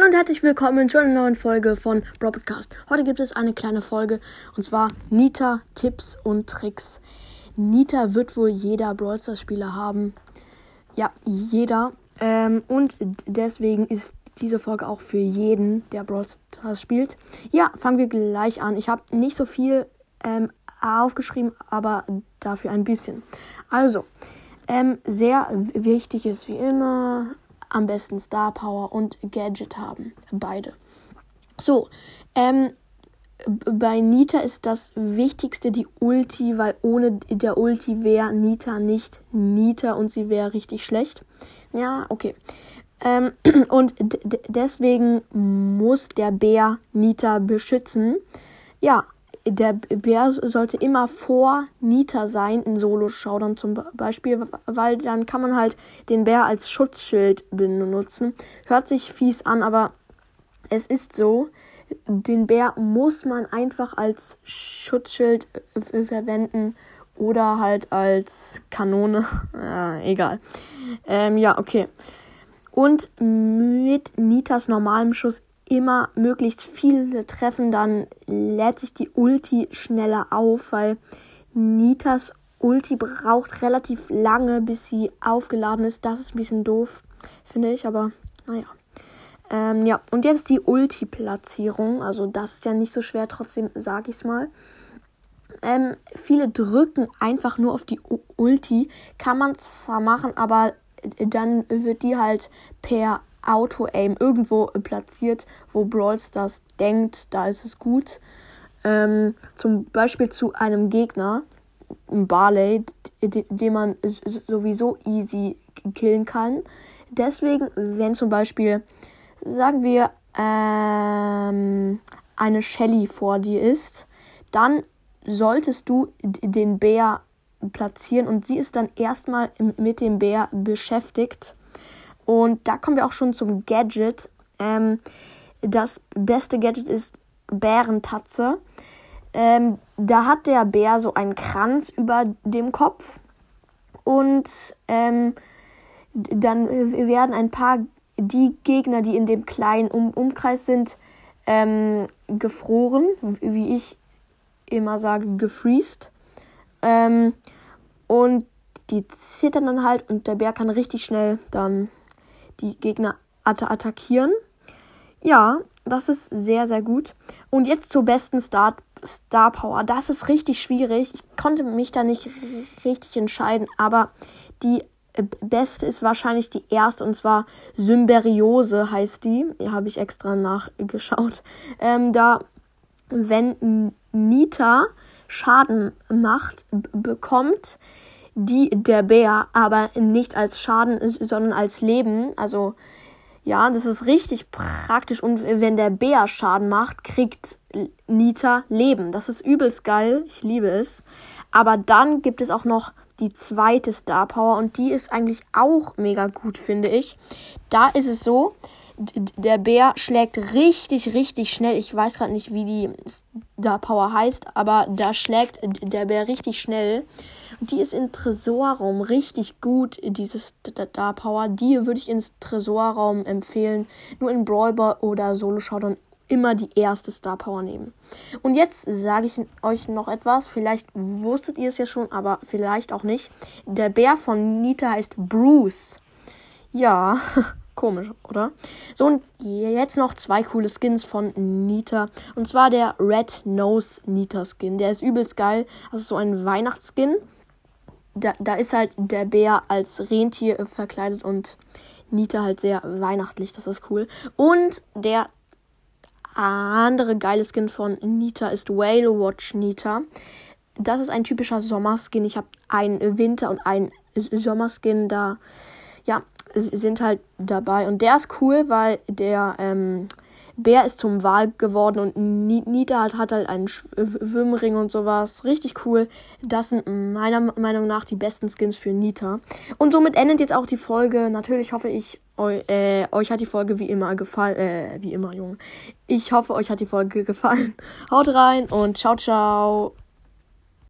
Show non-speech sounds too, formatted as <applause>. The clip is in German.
Hallo und herzlich willkommen zu einer neuen Folge von Broadcast. Heute gibt es eine kleine Folge und zwar Nita Tipps und Tricks. Nita wird wohl jeder Brawl Stars Spieler haben. Ja, jeder. Ähm, und deswegen ist diese Folge auch für jeden, der Brawl Stars spielt. Ja, fangen wir gleich an. Ich habe nicht so viel ähm, aufgeschrieben, aber dafür ein bisschen. Also, ähm, sehr wichtig ist wie immer am besten Star Power und Gadget haben. Beide. So, ähm, bei Nita ist das Wichtigste die Ulti, weil ohne der Ulti wäre Nita nicht Nita und sie wäre richtig schlecht. Ja, okay. Ähm, <clears throat> und deswegen muss der Bär Nita beschützen. Ja, der Bär sollte immer vor Nita sein, in Solo-Showdown zum Beispiel, weil dann kann man halt den Bär als Schutzschild benutzen. Hört sich fies an, aber es ist so. Den Bär muss man einfach als Schutzschild verwenden oder halt als Kanone. <laughs> ja, egal. Ähm, ja, okay. Und mit Nitas normalem Schuss immer möglichst viele treffen, dann lädt sich die Ulti schneller auf, weil Nitas Ulti braucht relativ lange, bis sie aufgeladen ist. Das ist ein bisschen doof, finde ich, aber naja. Ähm, ja, und jetzt die Ulti-Platzierung. Also das ist ja nicht so schwer, trotzdem sage ich es mal. Ähm, viele drücken einfach nur auf die U Ulti. Kann man zwar machen, aber dann wird die halt per Auto-Aim irgendwo platziert, wo Brawl Stars denkt, da ist es gut. Ähm, zum Beispiel zu einem Gegner, ein Barley, den man sowieso easy killen kann. Deswegen, wenn zum Beispiel, sagen wir, ähm, eine Shelly vor dir ist, dann solltest du den Bär platzieren und sie ist dann erstmal mit dem Bär beschäftigt und da kommen wir auch schon zum Gadget. Ähm, das beste Gadget ist Bärentatze. Ähm, da hat der Bär so einen Kranz über dem Kopf. Und ähm, dann werden ein paar die Gegner, die in dem kleinen um Umkreis sind, ähm, gefroren, wie ich immer sage, gefriest. Ähm, und die zittern dann halt und der Bär kann richtig schnell dann die Gegner att attackieren. Ja, das ist sehr, sehr gut. Und jetzt zur besten Star, Star Power. Das ist richtig schwierig. Ich konnte mich da nicht richtig entscheiden, aber die beste ist wahrscheinlich die erste und zwar Symberiose heißt die. Die habe ich extra nachgeschaut. Ähm, da, wenn Nita Schaden macht, bekommt die der Bär, aber nicht als Schaden, sondern als Leben. Also ja, das ist richtig praktisch. Und wenn der Bär Schaden macht, kriegt Nita Leben. Das ist übelst geil. Ich liebe es. Aber dann gibt es auch noch die zweite Star Power und die ist eigentlich auch mega gut, finde ich. Da ist es so, der Bär schlägt richtig, richtig schnell. Ich weiß gerade nicht, wie die Star Power heißt, aber da schlägt der Bär richtig schnell. Die ist im Tresorraum richtig gut, diese Star Power. Die würde ich ins Tresorraum empfehlen. Nur in Brawl oder Solo Showdown immer die erste Star Power nehmen. Und jetzt sage ich euch noch etwas. Vielleicht wusstet ihr es ja schon, aber vielleicht auch nicht. Der Bär von Nita heißt Bruce. Ja, <laughs> Komisch, oder? So, und jetzt noch zwei coole Skins von Nita. Und zwar der Red Nose Nita Skin. Der ist übelst geil. Das ist so ein Weihnachtsskin. Da, da ist halt der Bär als Rentier verkleidet und Nita halt sehr weihnachtlich. Das ist cool. Und der andere geile Skin von Nita ist Whale Watch Nita. Das ist ein typischer Sommerskin. Ich habe einen Winter- und einen Sommerskin da. Ja, sind halt dabei. Und der ist cool, weil der ähm, Bär ist zum Wal geworden und Nita hat, hat halt einen Schwimmring und sowas. Richtig cool. Das sind meiner Meinung nach die besten Skins für Nita. Und somit endet jetzt auch die Folge. Natürlich hoffe ich, eu, äh, euch hat die Folge wie immer gefallen. Äh, wie immer, Junge. Ich hoffe, euch hat die Folge gefallen. <laughs> Haut rein und ciao, ciao.